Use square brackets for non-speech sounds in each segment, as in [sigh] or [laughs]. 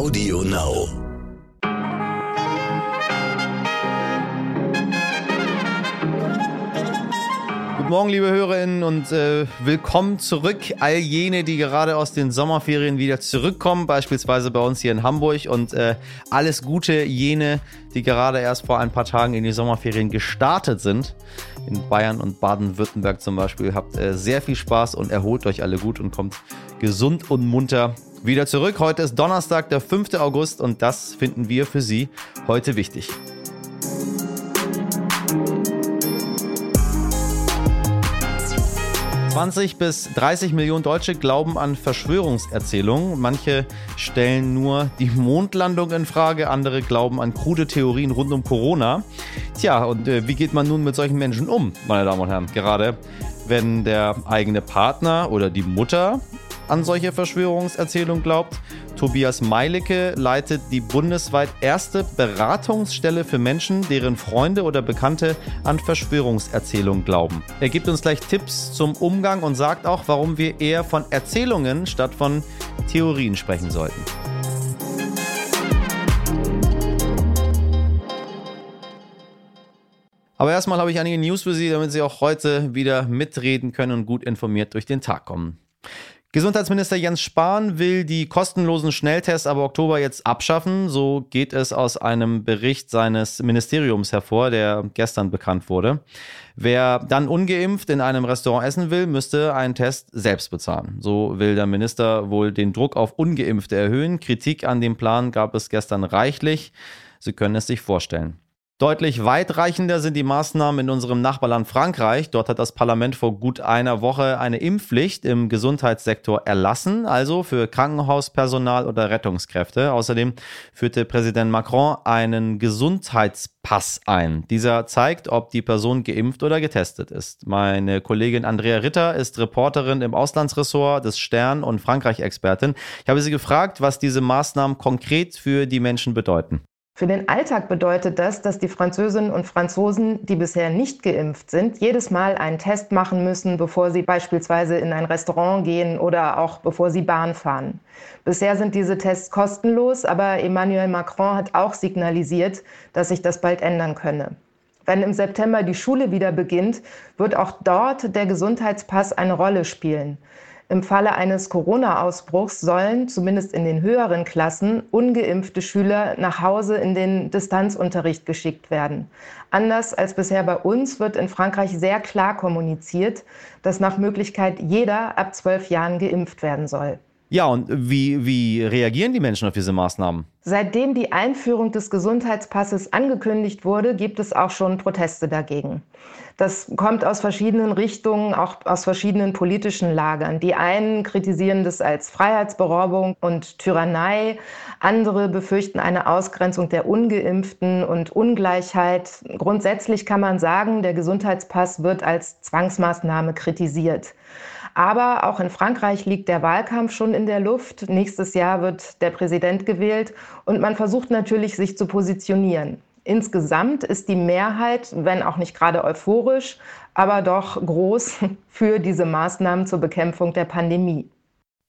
Audio Now. Guten Morgen, liebe Hörerinnen und äh, willkommen zurück. All jene, die gerade aus den Sommerferien wieder zurückkommen, beispielsweise bei uns hier in Hamburg und äh, alles Gute jene, die gerade erst vor ein paar Tagen in die Sommerferien gestartet sind. In Bayern und Baden-Württemberg zum Beispiel. Habt äh, sehr viel Spaß und erholt euch alle gut und kommt gesund und munter wieder zurück. Heute ist Donnerstag, der 5. August und das finden wir für Sie heute wichtig. 20 bis 30 Millionen Deutsche glauben an Verschwörungserzählungen. Manche stellen nur die Mondlandung in Frage, andere glauben an krude Theorien rund um Corona. Tja, und äh, wie geht man nun mit solchen Menschen um, meine Damen und Herren? Gerade wenn der eigene Partner oder die Mutter an solche Verschwörungserzählungen glaubt. Tobias Meilicke leitet die bundesweit erste Beratungsstelle für Menschen, deren Freunde oder Bekannte an Verschwörungserzählungen glauben. Er gibt uns gleich Tipps zum Umgang und sagt auch, warum wir eher von Erzählungen statt von Theorien sprechen sollten. Aber erstmal habe ich einige News für Sie, damit Sie auch heute wieder mitreden können und gut informiert durch den Tag kommen. Gesundheitsminister Jens Spahn will die kostenlosen Schnelltests ab Oktober jetzt abschaffen. So geht es aus einem Bericht seines Ministeriums hervor, der gestern bekannt wurde. Wer dann ungeimpft in einem Restaurant essen will, müsste einen Test selbst bezahlen. So will der Minister wohl den Druck auf ungeimpfte erhöhen. Kritik an dem Plan gab es gestern reichlich. Sie können es sich vorstellen. Deutlich weitreichender sind die Maßnahmen in unserem Nachbarland Frankreich. Dort hat das Parlament vor gut einer Woche eine Impfpflicht im Gesundheitssektor erlassen, also für Krankenhauspersonal oder Rettungskräfte. Außerdem führte Präsident Macron einen Gesundheitspass ein. Dieser zeigt, ob die Person geimpft oder getestet ist. Meine Kollegin Andrea Ritter ist Reporterin im Auslandsressort des Stern und Frankreich-Expertin. Ich habe sie gefragt, was diese Maßnahmen konkret für die Menschen bedeuten. Für den Alltag bedeutet das, dass die Französinnen und Franzosen, die bisher nicht geimpft sind, jedes Mal einen Test machen müssen, bevor sie beispielsweise in ein Restaurant gehen oder auch bevor sie Bahn fahren. Bisher sind diese Tests kostenlos, aber Emmanuel Macron hat auch signalisiert, dass sich das bald ändern könne. Wenn im September die Schule wieder beginnt, wird auch dort der Gesundheitspass eine Rolle spielen. Im Falle eines Corona-Ausbruchs sollen, zumindest in den höheren Klassen, ungeimpfte Schüler nach Hause in den Distanzunterricht geschickt werden. Anders als bisher bei uns wird in Frankreich sehr klar kommuniziert, dass nach Möglichkeit jeder ab zwölf Jahren geimpft werden soll. Ja, und wie, wie reagieren die Menschen auf diese Maßnahmen? Seitdem die Einführung des Gesundheitspasses angekündigt wurde, gibt es auch schon Proteste dagegen. Das kommt aus verschiedenen Richtungen, auch aus verschiedenen politischen Lagern. Die einen kritisieren das als Freiheitsberaubung und Tyrannei, andere befürchten eine Ausgrenzung der ungeimpften und Ungleichheit. Grundsätzlich kann man sagen, der Gesundheitspass wird als Zwangsmaßnahme kritisiert. Aber auch in Frankreich liegt der Wahlkampf schon in der Luft. Nächstes Jahr wird der Präsident gewählt und man versucht natürlich, sich zu positionieren. Insgesamt ist die Mehrheit, wenn auch nicht gerade euphorisch, aber doch groß [laughs] für diese Maßnahmen zur Bekämpfung der Pandemie.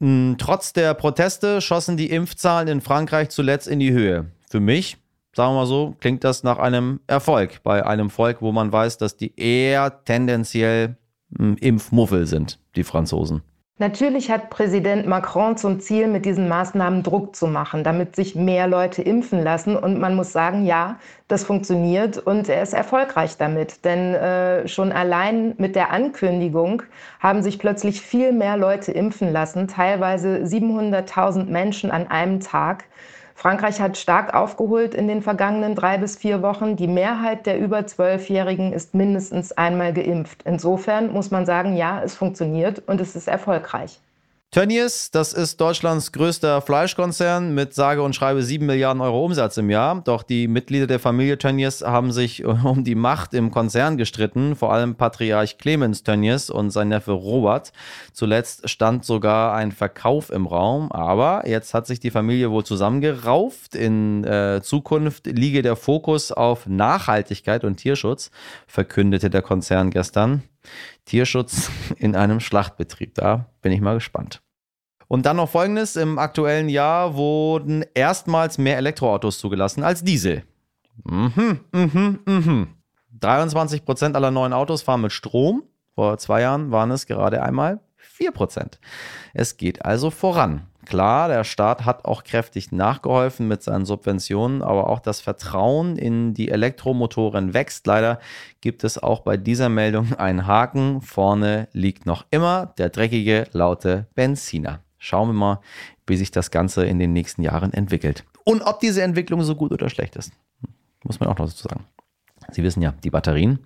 Hm, trotz der Proteste schossen die Impfzahlen in Frankreich zuletzt in die Höhe. Für mich, sagen wir mal so, klingt das nach einem Erfolg bei einem Volk, wo man weiß, dass die eher tendenziell Impfmuffel sind, die Franzosen. Natürlich hat Präsident Macron zum Ziel, mit diesen Maßnahmen Druck zu machen, damit sich mehr Leute impfen lassen. Und man muss sagen, ja, das funktioniert und er ist erfolgreich damit. Denn äh, schon allein mit der Ankündigung haben sich plötzlich viel mehr Leute impfen lassen, teilweise 700.000 Menschen an einem Tag. Frankreich hat stark aufgeholt in den vergangenen drei bis vier Wochen. Die Mehrheit der über Zwölfjährigen ist mindestens einmal geimpft. Insofern muss man sagen, ja, es funktioniert und es ist erfolgreich. Tönnies, das ist Deutschlands größter Fleischkonzern mit sage und schreibe 7 Milliarden Euro Umsatz im Jahr. Doch die Mitglieder der Familie Tönnies haben sich [laughs] um die Macht im Konzern gestritten, vor allem Patriarch Clemens Tönnies und sein Neffe Robert. Zuletzt stand sogar ein Verkauf im Raum, aber jetzt hat sich die Familie wohl zusammengerauft. In äh, Zukunft liege der Fokus auf Nachhaltigkeit und Tierschutz, verkündete der Konzern gestern. Tierschutz in einem Schlachtbetrieb. Da bin ich mal gespannt. Und dann noch folgendes: Im aktuellen Jahr wurden erstmals mehr Elektroautos zugelassen als Diesel. Mhm, mhm, mhm. 23 Prozent aller neuen Autos fahren mit Strom. Vor zwei Jahren waren es gerade einmal 4 Prozent. Es geht also voran. Klar, der Staat hat auch kräftig nachgeholfen mit seinen Subventionen, aber auch das Vertrauen in die Elektromotoren wächst. Leider gibt es auch bei dieser Meldung einen Haken. Vorne liegt noch immer der dreckige, laute Benziner. Schauen wir mal, wie sich das Ganze in den nächsten Jahren entwickelt. Und ob diese Entwicklung so gut oder schlecht ist. Muss man auch noch dazu sagen. Sie wissen ja, die Batterien,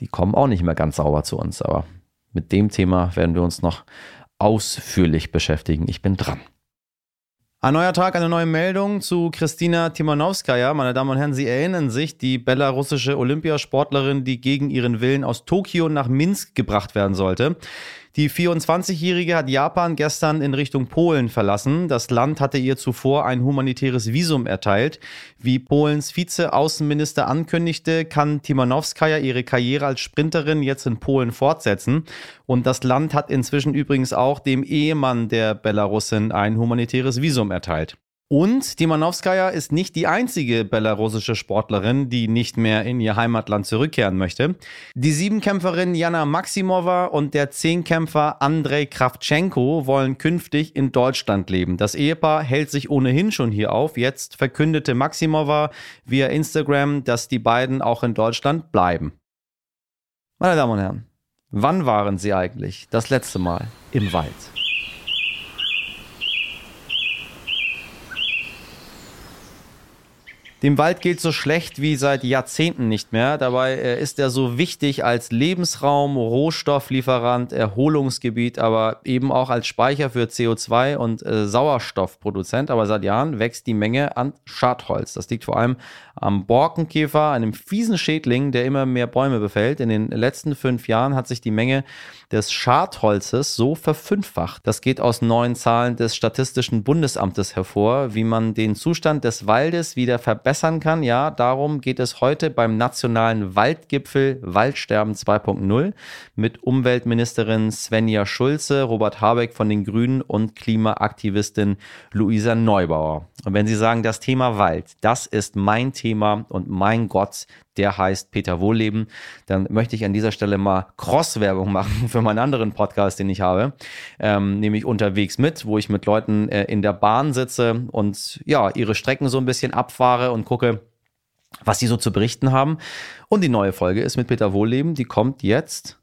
die kommen auch nicht mehr ganz sauber zu uns, aber mit dem Thema werden wir uns noch ausführlich beschäftigen. Ich bin dran. Ein neuer Tag, eine neue Meldung zu Kristina Timanowskaja. Meine Damen und Herren, Sie erinnern sich, die belarussische Olympiasportlerin, die gegen ihren Willen aus Tokio nach Minsk gebracht werden sollte. Die 24-Jährige hat Japan gestern in Richtung Polen verlassen. Das Land hatte ihr zuvor ein humanitäres Visum erteilt. Wie Polens Vize-Außenminister ankündigte, kann Timanowskaja ihre Karriere als Sprinterin jetzt in Polen fortsetzen. Und das Land hat inzwischen übrigens auch dem Ehemann der Belarusin ein humanitäres Visum erteilt. Und Timanowskaja ist nicht die einzige belarussische Sportlerin, die nicht mehr in ihr Heimatland zurückkehren möchte. Die Siebenkämpferin Jana Maximova und der Zehnkämpfer Andrei Kravchenko wollen künftig in Deutschland leben. Das Ehepaar hält sich ohnehin schon hier auf. Jetzt verkündete Maximova via Instagram, dass die beiden auch in Deutschland bleiben. Meine Damen und Herren, wann waren Sie eigentlich das letzte Mal im Wald? Dem Wald geht so schlecht wie seit Jahrzehnten nicht mehr. Dabei äh, ist er so wichtig als Lebensraum, Rohstofflieferant, Erholungsgebiet, aber eben auch als Speicher für CO2 und äh, Sauerstoffproduzent. Aber seit Jahren wächst die Menge an Schadholz. Das liegt vor allem am Borkenkäfer, einem fiesen Schädling, der immer mehr Bäume befällt. In den letzten fünf Jahren hat sich die Menge des Schadholzes so verfünffacht. Das geht aus neuen Zahlen des Statistischen Bundesamtes hervor, wie man den Zustand des Waldes wieder verbessern kann. Ja, darum geht es heute beim nationalen Waldgipfel Waldsterben 2.0 mit Umweltministerin Svenja Schulze, Robert Habeck von den Grünen und Klimaaktivistin Luisa Neubauer. Und wenn Sie sagen, das Thema Wald, das ist mein Thema und mein Gott, der heißt Peter Wohlleben, dann möchte ich an dieser Stelle mal Cross-Werbung machen [laughs] für meinen anderen Podcast, den ich habe, ähm, nämlich unterwegs mit, wo ich mit Leuten äh, in der Bahn sitze und ja, ihre Strecken so ein bisschen abfahre und gucke, was sie so zu berichten haben. Und die neue Folge ist mit Peter Wohlleben, die kommt jetzt,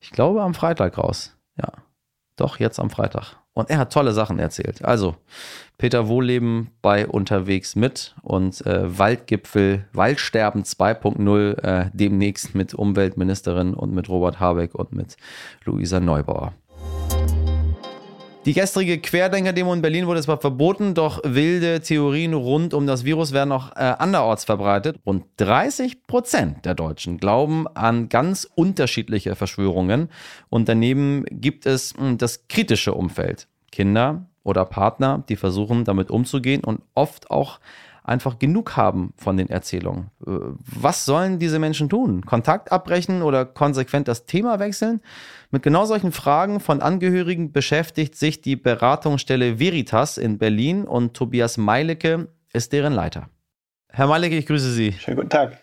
ich glaube, am Freitag raus. Ja, doch, jetzt am Freitag. Und er hat tolle Sachen erzählt. Also, Peter Wohlleben bei Unterwegs mit und äh, Waldgipfel, Waldsterben 2.0 äh, demnächst mit Umweltministerin und mit Robert Habeck und mit Luisa Neubauer. Die gestrige Querdenker-Demo in Berlin wurde zwar verboten, doch wilde Theorien rund um das Virus werden auch äh, anderorts verbreitet. Rund 30 Prozent der Deutschen glauben an ganz unterschiedliche Verschwörungen. Und daneben gibt es mh, hm, das kritische Umfeld. Kinder oder Partner, die versuchen, damit umzugehen und oft auch einfach genug haben von den Erzählungen. Äh, was sollen diese Menschen tun? Kontakt abbrechen oder konsequent das Thema wechseln? Mit genau solchen Fragen von Angehörigen beschäftigt sich die Beratungsstelle Veritas in Berlin und Tobias Meilecke ist deren Leiter. Herr Meilecke, ich grüße Sie. Schönen guten Tag.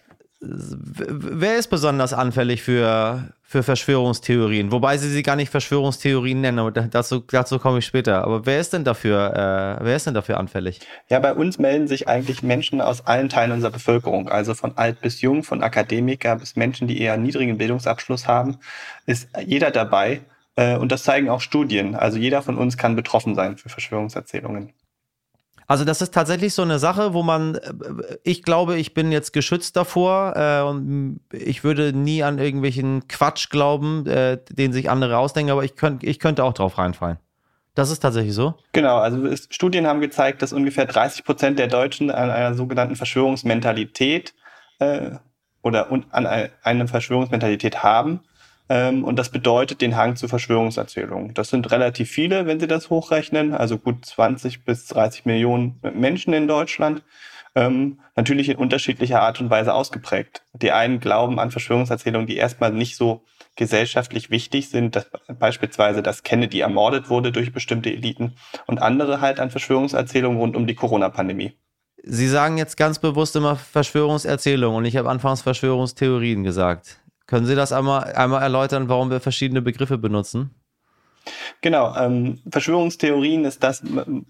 Wer ist besonders anfällig für, für Verschwörungstheorien? Wobei sie sie gar nicht Verschwörungstheorien nennen, aber dazu, dazu komme ich später. Aber wer ist denn dafür, äh, wer ist denn dafür anfällig? Ja, bei uns melden sich eigentlich Menschen aus allen Teilen unserer Bevölkerung, also von alt bis jung, von Akademiker bis Menschen, die eher niedrigen Bildungsabschluss haben, ist jeder dabei. Äh, und das zeigen auch Studien. Also jeder von uns kann betroffen sein für Verschwörungserzählungen. Also das ist tatsächlich so eine Sache, wo man, äh, ich glaube, ich bin jetzt geschützt davor äh, und ich würde nie an irgendwelchen Quatsch glauben, äh, den sich andere ausdenken, aber ich, könnt, ich könnte auch drauf reinfallen. Das ist tatsächlich so? Genau, also Studien haben gezeigt, dass ungefähr 30 Prozent der Deutschen an einer sogenannten Verschwörungsmentalität äh, oder an einer Verschwörungsmentalität haben. Ähm, und das bedeutet den Hang zu Verschwörungserzählungen. Das sind relativ viele, wenn Sie das hochrechnen, also gut 20 bis 30 Millionen Menschen in Deutschland. Ähm, natürlich in unterschiedlicher Art und Weise ausgeprägt. Die einen glauben an Verschwörungserzählungen, die erstmal nicht so gesellschaftlich wichtig sind, dass beispielsweise, dass Kennedy ermordet wurde durch bestimmte Eliten und andere halt an Verschwörungserzählungen rund um die Corona-Pandemie. Sie sagen jetzt ganz bewusst immer Verschwörungserzählungen und ich habe anfangs Verschwörungstheorien gesagt. Können Sie das einmal, einmal erläutern, warum wir verschiedene Begriffe benutzen? Genau, ähm, Verschwörungstheorien ist das,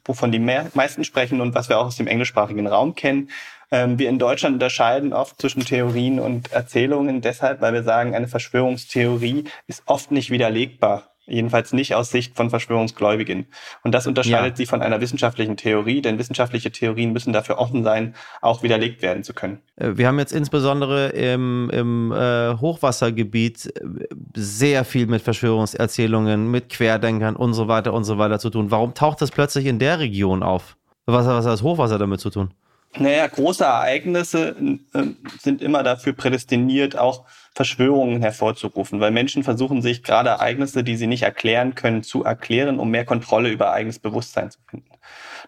wovon die mehr, meisten sprechen und was wir auch aus dem englischsprachigen Raum kennen. Ähm, wir in Deutschland unterscheiden oft zwischen Theorien und Erzählungen deshalb, weil wir sagen, eine Verschwörungstheorie ist oft nicht widerlegbar. Jedenfalls nicht aus Sicht von Verschwörungsgläubigen. Und das unterscheidet ja. sie von einer wissenschaftlichen Theorie, denn wissenschaftliche Theorien müssen dafür offen sein, auch widerlegt werden zu können. Äh, wir haben jetzt insbesondere im, im äh, Hochwassergebiet äh, sehr viel mit Verschwörungserzählungen, mit Querdenkern und so weiter und so weiter zu tun. Warum taucht das plötzlich in der Region auf? Was, was hat das Hochwasser damit zu tun? Naja, große Ereignisse äh, sind immer dafür prädestiniert, auch Verschwörungen hervorzurufen, weil Menschen versuchen sich gerade Ereignisse, die sie nicht erklären können, zu erklären, um mehr Kontrolle über eigenes Bewusstsein zu finden.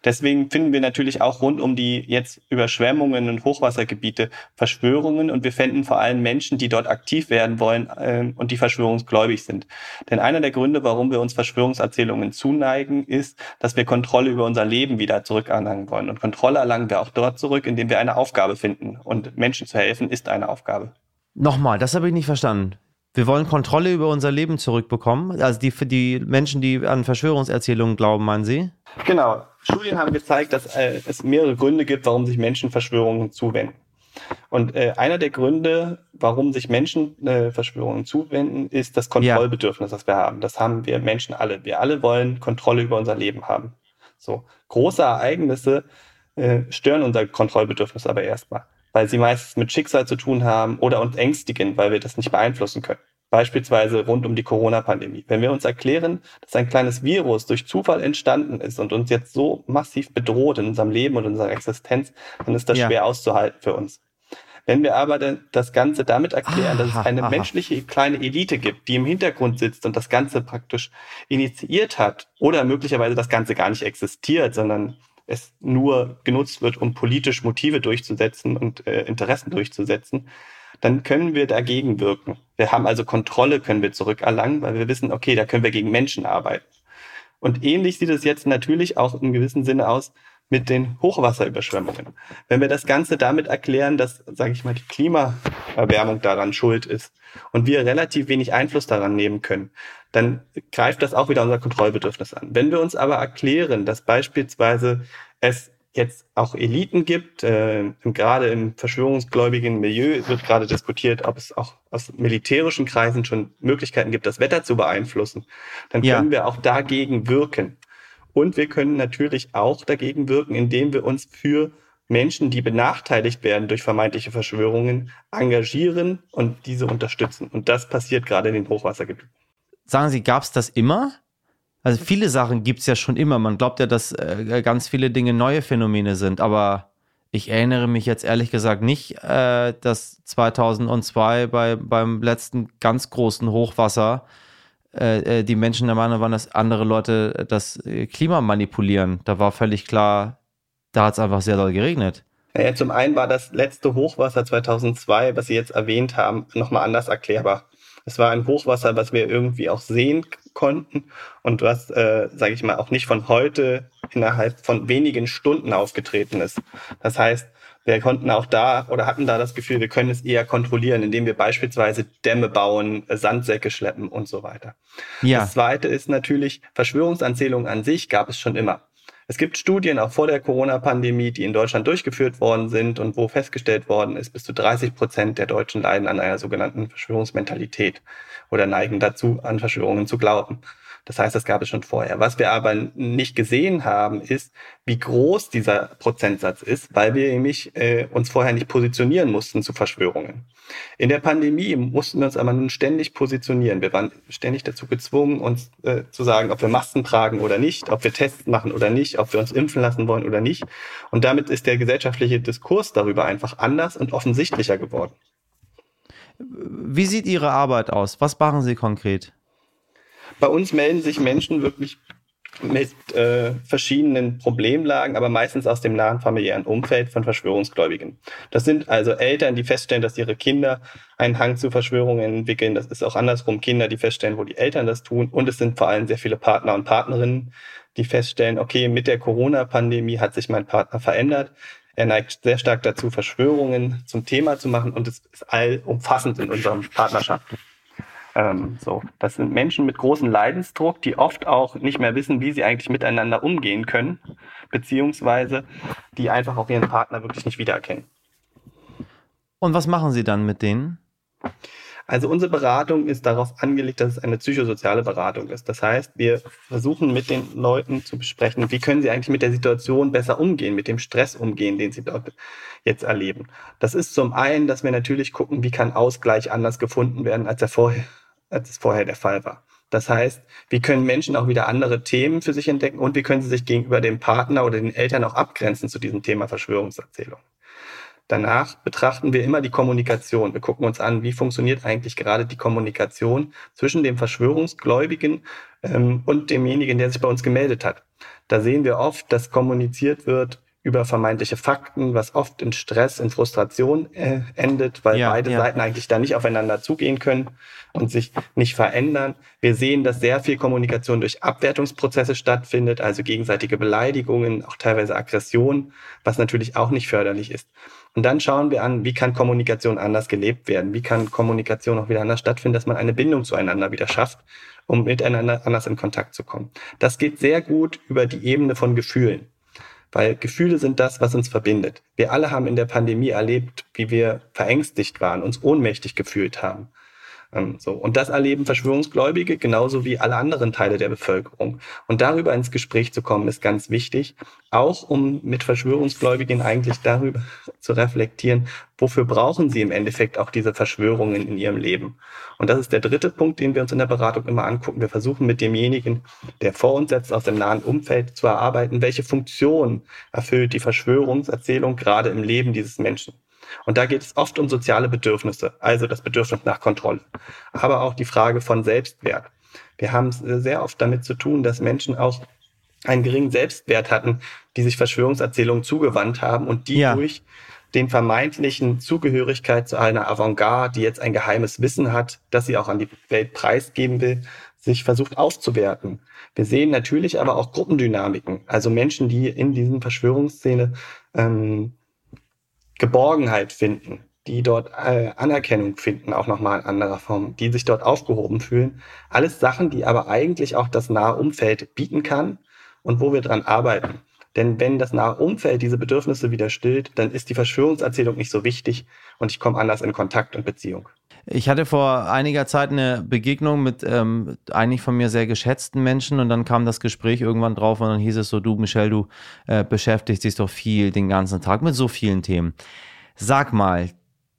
Deswegen finden wir natürlich auch rund um die jetzt Überschwemmungen und Hochwassergebiete Verschwörungen und wir finden vor allem Menschen, die dort aktiv werden wollen äh, und die verschwörungsgläubig sind. Denn einer der Gründe, warum wir uns Verschwörungserzählungen zuneigen, ist, dass wir Kontrolle über unser Leben wieder zurückerlangen wollen. Und Kontrolle erlangen wir auch dort zurück, indem wir eine Aufgabe finden. Und Menschen zu helfen ist eine Aufgabe. Nochmal, das habe ich nicht verstanden. Wir wollen Kontrolle über unser Leben zurückbekommen. Also die für die Menschen, die an Verschwörungserzählungen glauben, meinen Sie? Genau. Studien haben gezeigt, dass äh, es mehrere Gründe gibt, warum sich Menschen Verschwörungen zuwenden. Und äh, einer der Gründe, warum sich Menschen äh, Verschwörungen zuwenden, ist das Kontrollbedürfnis, das wir haben. Das haben wir Menschen alle. Wir alle wollen Kontrolle über unser Leben haben. So große Ereignisse äh, stören unser Kontrollbedürfnis aber erstmal, weil sie meistens mit Schicksal zu tun haben oder uns ängstigen, weil wir das nicht beeinflussen können. Beispielsweise rund um die Corona-Pandemie. Wenn wir uns erklären, dass ein kleines Virus durch Zufall entstanden ist und uns jetzt so massiv bedroht in unserem Leben und unserer Existenz, dann ist das ja. schwer auszuhalten für uns. Wenn wir aber das Ganze damit erklären, aha, dass es eine aha. menschliche kleine Elite gibt, die im Hintergrund sitzt und das Ganze praktisch initiiert hat oder möglicherweise das Ganze gar nicht existiert, sondern es nur genutzt wird, um politisch Motive durchzusetzen und äh, Interessen durchzusetzen, dann können wir dagegen wirken. Wir haben also Kontrolle, können wir zurückerlangen, weil wir wissen, okay, da können wir gegen Menschen arbeiten. Und ähnlich sieht es jetzt natürlich auch im gewissen Sinne aus mit den Hochwasserüberschwemmungen. Wenn wir das Ganze damit erklären, dass, sage ich mal, die Klimaerwärmung daran schuld ist und wir relativ wenig Einfluss daran nehmen können, dann greift das auch wieder unser Kontrollbedürfnis an. Wenn wir uns aber erklären, dass beispielsweise es jetzt auch Eliten gibt. Äh, gerade im verschwörungsgläubigen Milieu wird gerade diskutiert, ob es auch aus militärischen Kreisen schon Möglichkeiten gibt, das Wetter zu beeinflussen. Dann können ja. wir auch dagegen wirken. Und wir können natürlich auch dagegen wirken, indem wir uns für Menschen, die benachteiligt werden durch vermeintliche Verschwörungen, engagieren und diese unterstützen. Und das passiert gerade in den Hochwassergebieten. Sagen Sie, gab es das immer? Also viele Sachen gibt es ja schon immer. Man glaubt ja, dass äh, ganz viele Dinge neue Phänomene sind, aber ich erinnere mich jetzt ehrlich gesagt nicht, äh, dass 2002 bei, beim letzten ganz großen Hochwasser äh, äh, die Menschen der Meinung waren, dass andere Leute das äh, Klima manipulieren. Da war völlig klar, da hat es einfach sehr doll geregnet. Naja, zum einen war das letzte Hochwasser 2002, was Sie jetzt erwähnt haben, nochmal anders erklärbar. Es war ein Hochwasser, was wir irgendwie auch sehen konnten und was, äh, sage ich mal, auch nicht von heute innerhalb von wenigen Stunden aufgetreten ist. Das heißt, wir konnten auch da oder hatten da das Gefühl, wir können es eher kontrollieren, indem wir beispielsweise Dämme bauen, Sandsäcke schleppen und so weiter. Ja. Das zweite ist natürlich, Verschwörungsanzählungen an sich gab es schon immer. Es gibt Studien auch vor der Corona-Pandemie, die in Deutschland durchgeführt worden sind und wo festgestellt worden ist, bis zu 30 Prozent der Deutschen leiden an einer sogenannten Verschwörungsmentalität oder neigen dazu, an Verschwörungen zu glauben. Das heißt, das gab es schon vorher. Was wir aber nicht gesehen haben, ist, wie groß dieser Prozentsatz ist, weil wir nämlich äh, uns vorher nicht positionieren mussten zu Verschwörungen. In der Pandemie mussten wir uns aber nun ständig positionieren. Wir waren ständig dazu gezwungen, uns äh, zu sagen, ob wir Masken tragen oder nicht, ob wir Tests machen oder nicht, ob wir uns impfen lassen wollen oder nicht. Und damit ist der gesellschaftliche Diskurs darüber einfach anders und offensichtlicher geworden. Wie sieht Ihre Arbeit aus? Was machen Sie konkret? Bei uns melden sich Menschen wirklich mit äh, verschiedenen Problemlagen, aber meistens aus dem nahen familiären Umfeld von Verschwörungsgläubigen. Das sind also Eltern, die feststellen, dass ihre Kinder einen Hang zu Verschwörungen entwickeln. Das ist auch andersrum Kinder, die feststellen, wo die Eltern das tun. Und es sind vor allem sehr viele Partner und Partnerinnen, die feststellen, okay, mit der Corona-Pandemie hat sich mein Partner verändert. Er neigt sehr stark dazu, Verschwörungen zum Thema zu machen und es ist allumfassend in unseren Partnerschaften. Ähm, so, das sind Menschen mit großem Leidensdruck, die oft auch nicht mehr wissen, wie sie eigentlich miteinander umgehen können, beziehungsweise die einfach auch ihren Partner wirklich nicht wiedererkennen. Und was machen Sie dann mit denen? Also unsere Beratung ist darauf angelegt, dass es eine psychosoziale Beratung ist. Das heißt, wir versuchen mit den Leuten zu besprechen, wie können sie eigentlich mit der Situation besser umgehen, mit dem Stress umgehen, den sie dort jetzt erleben. Das ist zum einen, dass wir natürlich gucken, wie kann Ausgleich anders gefunden werden, als er vorher als es vorher der Fall war. Das heißt, wie können Menschen auch wieder andere Themen für sich entdecken und wie können sie sich gegenüber dem Partner oder den Eltern auch abgrenzen zu diesem Thema Verschwörungserzählung. Danach betrachten wir immer die Kommunikation. Wir gucken uns an, wie funktioniert eigentlich gerade die Kommunikation zwischen dem Verschwörungsgläubigen ähm, und demjenigen, der sich bei uns gemeldet hat. Da sehen wir oft, dass kommuniziert wird über vermeintliche Fakten, was oft in Stress, in Frustration äh, endet, weil ja, beide ja. Seiten eigentlich da nicht aufeinander zugehen können und sich nicht verändern. Wir sehen, dass sehr viel Kommunikation durch Abwertungsprozesse stattfindet, also gegenseitige Beleidigungen, auch teilweise Aggression, was natürlich auch nicht förderlich ist. Und dann schauen wir an, wie kann Kommunikation anders gelebt werden? Wie kann Kommunikation auch wieder anders stattfinden, dass man eine Bindung zueinander wieder schafft, um miteinander anders in Kontakt zu kommen? Das geht sehr gut über die Ebene von Gefühlen. Weil Gefühle sind das, was uns verbindet. Wir alle haben in der Pandemie erlebt, wie wir verängstigt waren, uns ohnmächtig gefühlt haben. Ähm, so. Und das erleben Verschwörungsgläubige genauso wie alle anderen Teile der Bevölkerung. Und darüber ins Gespräch zu kommen, ist ganz wichtig, auch um mit Verschwörungsgläubigen eigentlich darüber [laughs] zu reflektieren, wofür brauchen sie im Endeffekt auch diese Verschwörungen in ihrem Leben. Und das ist der dritte Punkt, den wir uns in der Beratung immer angucken. Wir versuchen mit demjenigen, der vor uns setzt, aus dem nahen Umfeld zu erarbeiten, welche Funktion erfüllt die Verschwörungserzählung gerade im Leben dieses Menschen. Und da geht es oft um soziale Bedürfnisse, also das Bedürfnis nach Kontrolle, aber auch die Frage von Selbstwert. Wir haben es äh, sehr oft damit zu tun, dass Menschen auch einen geringen Selbstwert hatten, die sich Verschwörungserzählungen zugewandt haben und die ja. durch den vermeintlichen Zugehörigkeit zu einer Avantgarde, die jetzt ein geheimes Wissen hat, das sie auch an die Welt preisgeben will, sich versucht aufzuwerten. Wir sehen natürlich aber auch Gruppendynamiken, also Menschen, die in diesen Verschwörungsszene ähm, Geborgenheit finden, die dort äh, Anerkennung finden, auch nochmal in anderer Form, die sich dort aufgehoben fühlen. Alles Sachen, die aber eigentlich auch das nahe Umfeld bieten kann und wo wir dran arbeiten. Denn wenn das nahe Umfeld diese Bedürfnisse wieder stillt, dann ist die Verschwörungserzählung nicht so wichtig und ich komme anders in Kontakt und Beziehung. Ich hatte vor einiger Zeit eine Begegnung mit ähm, eigentlich von mir sehr geschätzten Menschen und dann kam das Gespräch irgendwann drauf und dann hieß es so, du Michelle, du äh, beschäftigst dich doch viel den ganzen Tag mit so vielen Themen. Sag mal,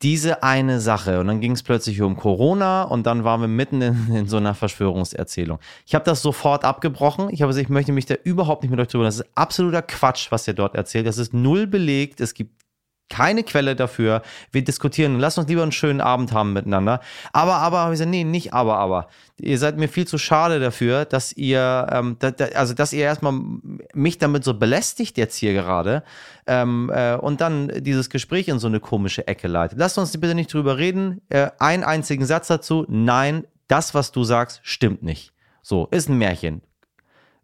diese eine Sache und dann ging es plötzlich um Corona und dann waren wir mitten in, in so einer Verschwörungserzählung. Ich habe das sofort abgebrochen. Ich habe gesagt, ich möchte mich da überhaupt nicht mit euch drüber. Das ist absoluter Quatsch, was ihr dort erzählt. Das ist null belegt. Es gibt keine Quelle dafür. Wir diskutieren. Lass uns lieber einen schönen Abend haben miteinander. Aber, aber, habe ich gesagt, nee, nicht aber, aber. Ihr seid mir viel zu schade dafür, dass ihr, ähm, da, da, also, dass ihr erstmal mich damit so belästigt jetzt hier gerade ähm, äh, und dann dieses Gespräch in so eine komische Ecke leitet. Lasst uns bitte nicht drüber reden. Äh, einen einzigen Satz dazu. Nein, das, was du sagst, stimmt nicht. So, ist ein Märchen.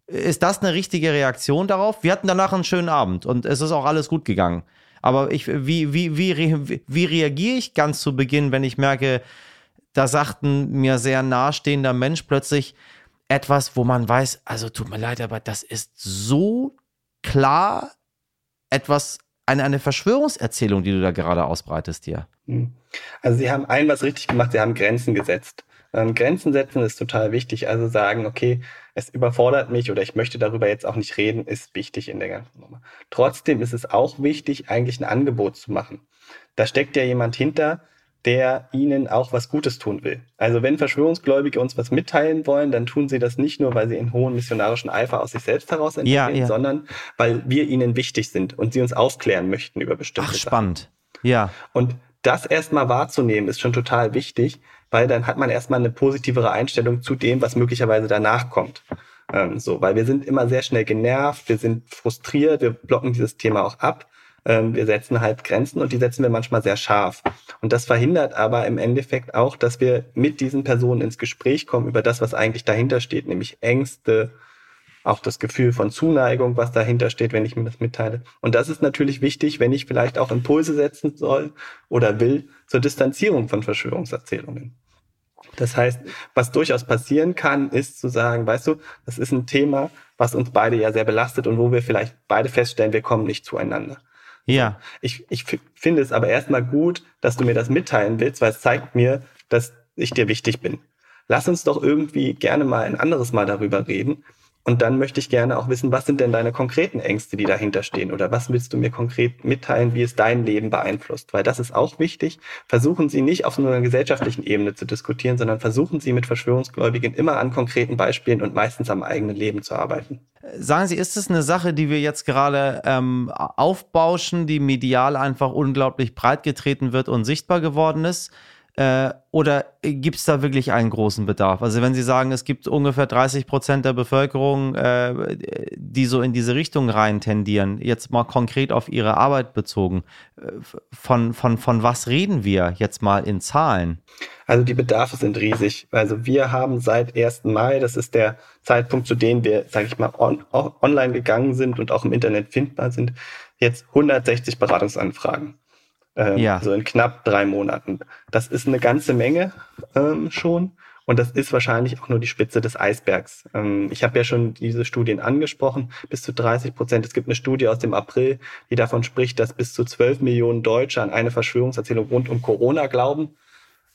Ist das eine richtige Reaktion darauf? Wir hatten danach einen schönen Abend und es ist auch alles gut gegangen. Aber ich, wie, wie, wie, wie reagiere ich ganz zu Beginn, wenn ich merke, da sagt ein mir sehr nahestehender Mensch plötzlich etwas, wo man weiß, also tut mir leid, aber das ist so klar etwas, eine, eine Verschwörungserzählung, die du da gerade ausbreitest hier. Hm. Also sie haben ein was richtig gemacht, sie haben Grenzen gesetzt. Ähm, Grenzen setzen ist total wichtig. Also sagen, okay, es überfordert mich oder ich möchte darüber jetzt auch nicht reden, ist wichtig in der ganzen Nummer. Trotzdem ist es auch wichtig, eigentlich ein Angebot zu machen. Da steckt ja jemand hinter, der ihnen auch was Gutes tun will. Also wenn Verschwörungsgläubige uns was mitteilen wollen, dann tun sie das nicht nur, weil sie in hohen missionarischen Eifer aus sich selbst heraus entwickeln, ja, ja. sondern weil wir ihnen wichtig sind und sie uns aufklären möchten über bestimmte Ach, spannend. Sachen. Ja. Und das erstmal wahrzunehmen, ist schon total wichtig, weil dann hat man erstmal eine positivere Einstellung zu dem, was möglicherweise danach kommt. Ähm, so, weil wir sind immer sehr schnell genervt, wir sind frustriert, wir blocken dieses Thema auch ab. Ähm, wir setzen halt Grenzen und die setzen wir manchmal sehr scharf. Und das verhindert aber im Endeffekt auch, dass wir mit diesen Personen ins Gespräch kommen über das, was eigentlich dahinter steht, nämlich Ängste, auch das Gefühl von Zuneigung, was dahinter steht, wenn ich mir das mitteile. Und das ist natürlich wichtig, wenn ich vielleicht auch Impulse setzen soll oder will zur Distanzierung von Verschwörungserzählungen. Das heißt, was durchaus passieren kann, ist zu sagen, weißt du, das ist ein Thema, was uns beide ja sehr belastet und wo wir vielleicht beide feststellen, wir kommen nicht zueinander. Ja. Ich, ich finde es aber erstmal gut, dass du mir das mitteilen willst, weil es zeigt mir, dass ich dir wichtig bin. Lass uns doch irgendwie gerne mal ein anderes Mal darüber reden, und dann möchte ich gerne auch wissen, was sind denn deine konkreten Ängste, die dahinter stehen? Oder was willst du mir konkret mitteilen, wie es dein Leben beeinflusst? Weil das ist auch wichtig. Versuchen Sie nicht auf einer gesellschaftlichen Ebene zu diskutieren, sondern versuchen Sie mit Verschwörungsgläubigen immer an konkreten Beispielen und meistens am eigenen Leben zu arbeiten. Sagen Sie, ist es eine Sache, die wir jetzt gerade ähm, aufbauschen, die medial einfach unglaublich breit getreten wird und sichtbar geworden ist? Äh, oder gibt es da wirklich einen großen Bedarf? Also wenn Sie sagen, es gibt ungefähr 30 Prozent der Bevölkerung, äh, die so in diese Richtung rein tendieren, jetzt mal konkret auf Ihre Arbeit bezogen, äh, von, von, von was reden wir jetzt mal in Zahlen? Also die Bedarfe sind riesig. Also wir haben seit 1. Mai, das ist der Zeitpunkt, zu dem wir, sage ich mal, on, online gegangen sind und auch im Internet findbar sind, jetzt 160 Beratungsanfragen. Ähm, ja. So in knapp drei Monaten. Das ist eine ganze Menge ähm, schon. Und das ist wahrscheinlich auch nur die Spitze des Eisbergs. Ähm, ich habe ja schon diese Studien angesprochen, bis zu 30 Prozent. Es gibt eine Studie aus dem April, die davon spricht, dass bis zu 12 Millionen Deutsche an eine Verschwörungserzählung rund um Corona glauben.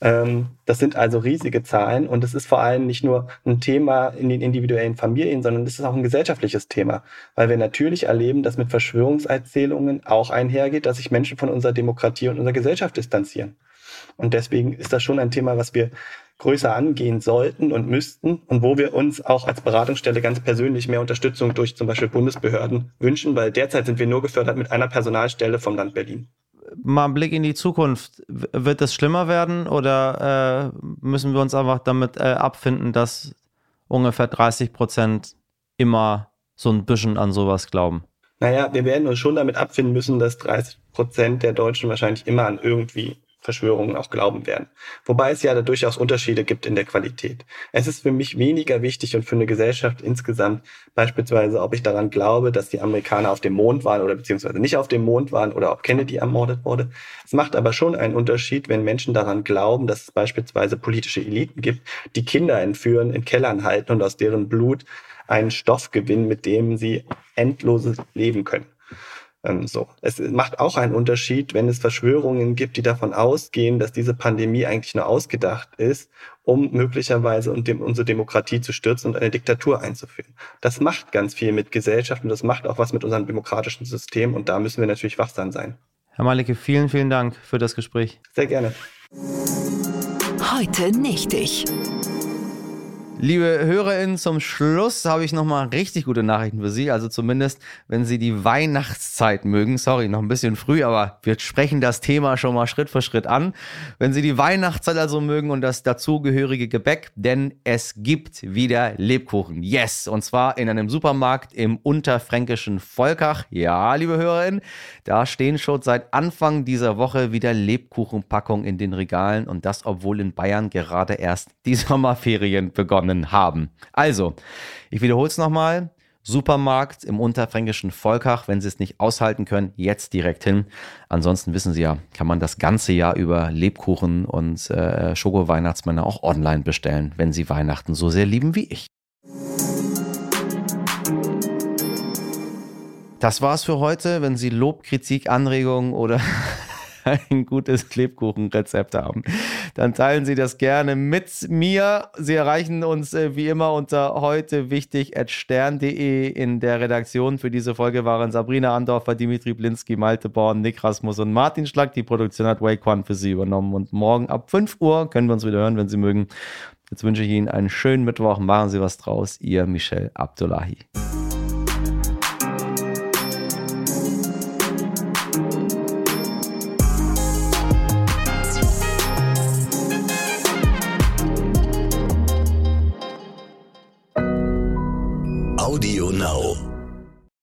Ähm, das sind also riesige Zahlen und es ist vor allem nicht nur ein Thema in den individuellen Familien, sondern es ist auch ein gesellschaftliches Thema, weil wir natürlich erleben, dass mit Verschwörungserzählungen auch einhergeht, dass sich Menschen von unserer Demokratie und unserer Gesellschaft distanzieren. Und deswegen ist das schon ein Thema, was wir größer angehen sollten und müssten und wo wir uns auch als Beratungsstelle ganz persönlich mehr Unterstützung durch zum Beispiel Bundesbehörden wünschen, weil derzeit sind wir nur gefördert mit einer Personalstelle vom Land Berlin mal ein Blick in die Zukunft. Wird es schlimmer werden oder äh, müssen wir uns einfach damit äh, abfinden, dass ungefähr 30 Prozent immer so ein bisschen an sowas glauben? Naja, wir werden uns schon damit abfinden müssen, dass 30 Prozent der Deutschen wahrscheinlich immer an irgendwie Verschwörungen auch glauben werden. Wobei es ja da durchaus Unterschiede gibt in der Qualität. Es ist für mich weniger wichtig und für eine Gesellschaft insgesamt beispielsweise, ob ich daran glaube, dass die Amerikaner auf dem Mond waren oder beziehungsweise nicht auf dem Mond waren oder ob Kennedy ermordet wurde. Es macht aber schon einen Unterschied, wenn Menschen daran glauben, dass es beispielsweise politische Eliten gibt, die Kinder entführen, in Kellern halten und aus deren Blut einen Stoff gewinnen, mit dem sie endloses leben können. Ähm, so. Es macht auch einen Unterschied, wenn es Verschwörungen gibt, die davon ausgehen, dass diese Pandemie eigentlich nur ausgedacht ist, um möglicherweise unsere Demokratie zu stürzen und eine Diktatur einzuführen. Das macht ganz viel mit Gesellschaft und das macht auch was mit unserem demokratischen System und da müssen wir natürlich wachsam sein. Herr Malicke, vielen, vielen Dank für das Gespräch. Sehr gerne. Heute nicht ich. Liebe HörerInnen, zum Schluss habe ich nochmal richtig gute Nachrichten für Sie. Also zumindest, wenn Sie die Weihnachtszeit mögen. Sorry, noch ein bisschen früh, aber wir sprechen das Thema schon mal Schritt für Schritt an. Wenn Sie die Weihnachtszeit also mögen und das dazugehörige Gebäck, denn es gibt wieder Lebkuchen. Yes! Und zwar in einem Supermarkt im unterfränkischen Volkach. Ja, liebe HörerInnen, da stehen schon seit Anfang dieser Woche wieder Lebkuchenpackungen in den Regalen und das, obwohl in Bayern gerade erst die Sommerferien begonnen bekommen haben. Also, ich wiederhole es nochmal. Supermarkt im unterfränkischen Volkach, wenn Sie es nicht aushalten können, jetzt direkt hin. Ansonsten wissen Sie ja, kann man das ganze Jahr über Lebkuchen und äh, Schoko-Weihnachtsmänner auch online bestellen, wenn Sie Weihnachten so sehr lieben wie ich. Das war's für heute. Wenn Sie Lob, Kritik, Anregungen oder [laughs] ein gutes Lebkuchenrezept haben, dann teilen Sie das gerne mit mir. Sie erreichen uns äh, wie immer unter heute wichtig stern.de. In der Redaktion für diese Folge waren Sabrina Andorfer, Dimitri Blinski, Malte Born, Nick Rasmus und Martin Schlag. Die Produktion hat One für Sie übernommen. Und morgen ab 5 Uhr können wir uns wieder hören, wenn Sie mögen. Jetzt wünsche ich Ihnen einen schönen Mittwoch. Machen Sie was draus. Ihr Michel Abdullahi.